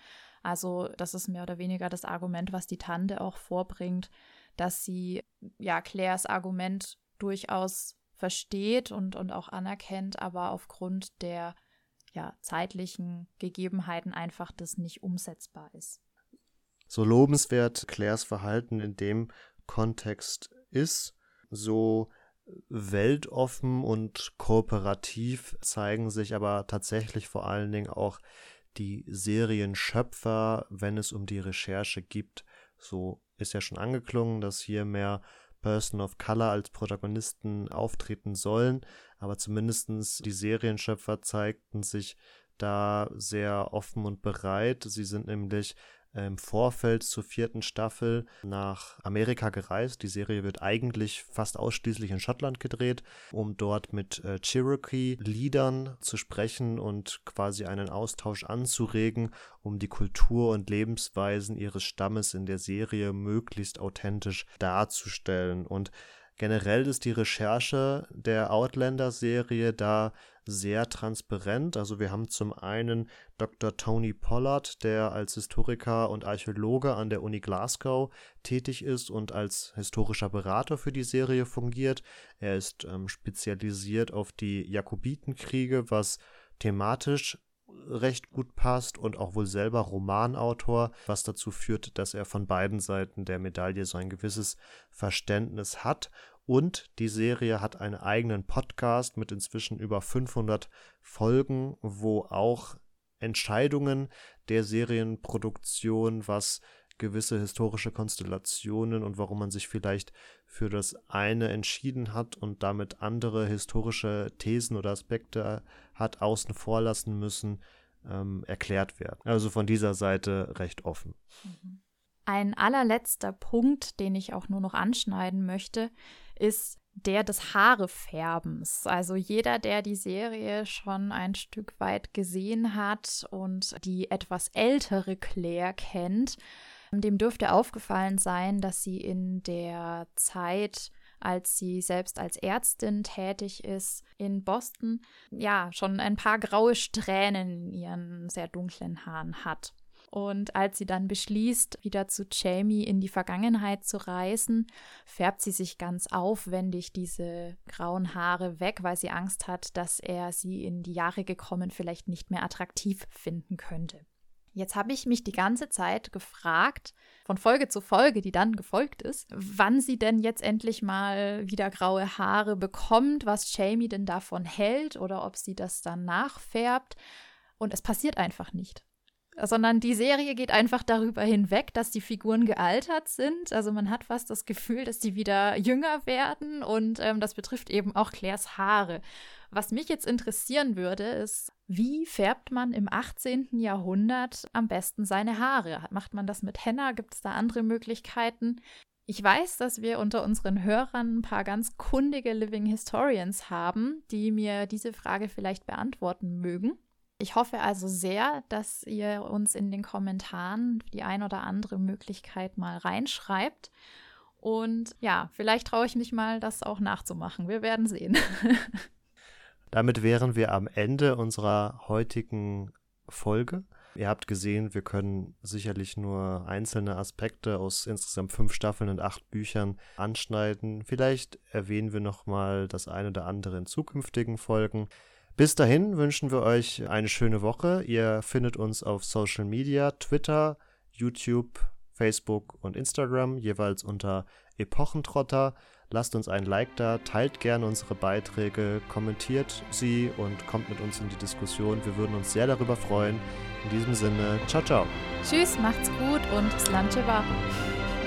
Also das ist mehr oder weniger das Argument, was die Tante auch vorbringt, dass sie ja Claires Argument durchaus versteht und, und auch anerkennt, aber aufgrund der ja, zeitlichen Gegebenheiten einfach das nicht umsetzbar ist so lobenswert Claires Verhalten in dem Kontext ist, so weltoffen und kooperativ zeigen sich aber tatsächlich vor allen Dingen auch die Serienschöpfer, wenn es um die Recherche gibt. So ist ja schon angeklungen, dass hier mehr Person of Color als Protagonisten auftreten sollen, aber zumindestens die Serienschöpfer zeigten sich da sehr offen und bereit. Sie sind nämlich im Vorfeld zur vierten Staffel nach Amerika gereist. Die Serie wird eigentlich fast ausschließlich in Schottland gedreht, um dort mit äh, Cherokee-Liedern zu sprechen und quasi einen Austausch anzuregen, um die Kultur und Lebensweisen ihres Stammes in der Serie möglichst authentisch darzustellen. Und Generell ist die Recherche der Outlander-Serie da sehr transparent. Also wir haben zum einen Dr. Tony Pollard, der als Historiker und Archäologe an der Uni Glasgow tätig ist und als historischer Berater für die Serie fungiert. Er ist ähm, spezialisiert auf die Jakobitenkriege, was thematisch recht gut passt und auch wohl selber Romanautor, was dazu führt, dass er von beiden Seiten der Medaille so ein gewisses Verständnis hat. Und die Serie hat einen eigenen Podcast mit inzwischen über 500 Folgen, wo auch Entscheidungen der Serienproduktion, was gewisse historische Konstellationen und warum man sich vielleicht für das eine entschieden hat und damit andere historische Thesen oder Aspekte hat außen vor lassen müssen, ähm, erklärt werden. Also von dieser Seite recht offen. Ein allerletzter Punkt, den ich auch nur noch anschneiden möchte, ist der des Haarefärbens. Also jeder, der die Serie schon ein Stück weit gesehen hat und die etwas ältere Claire kennt, dem dürfte aufgefallen sein, dass sie in der Zeit, als sie selbst als Ärztin tätig ist, in Boston, ja, schon ein paar graue Strähnen in ihren sehr dunklen Haaren hat. Und als sie dann beschließt, wieder zu Jamie in die Vergangenheit zu reisen, färbt sie sich ganz aufwendig diese grauen Haare weg, weil sie Angst hat, dass er sie in die Jahre gekommen vielleicht nicht mehr attraktiv finden könnte. Jetzt habe ich mich die ganze Zeit gefragt, von Folge zu Folge, die dann gefolgt ist, wann sie denn jetzt endlich mal wieder graue Haare bekommt, was Jamie denn davon hält oder ob sie das dann nachfärbt. Und es passiert einfach nicht sondern die Serie geht einfach darüber hinweg, dass die Figuren gealtert sind. Also man hat fast das Gefühl, dass die wieder jünger werden und ähm, das betrifft eben auch Claires Haare. Was mich jetzt interessieren würde, ist, wie färbt man im 18. Jahrhundert am besten seine Haare? Macht man das mit Henna? Gibt es da andere Möglichkeiten? Ich weiß, dass wir unter unseren Hörern ein paar ganz kundige Living Historians haben, die mir diese Frage vielleicht beantworten mögen. Ich hoffe also sehr, dass ihr uns in den Kommentaren die ein oder andere Möglichkeit mal reinschreibt. Und ja, vielleicht traue ich mich mal, das auch nachzumachen. Wir werden sehen. Damit wären wir am Ende unserer heutigen Folge. Ihr habt gesehen, wir können sicherlich nur einzelne Aspekte aus insgesamt fünf Staffeln und acht Büchern anschneiden. Vielleicht erwähnen wir noch mal das eine oder andere in zukünftigen Folgen. Bis dahin wünschen wir euch eine schöne Woche. Ihr findet uns auf Social Media, Twitter, YouTube, Facebook und Instagram, jeweils unter Epochentrotter. Lasst uns ein Like da, teilt gerne unsere Beiträge, kommentiert sie und kommt mit uns in die Diskussion. Wir würden uns sehr darüber freuen. In diesem Sinne, ciao, ciao. Tschüss, macht's gut und Slanche Warum.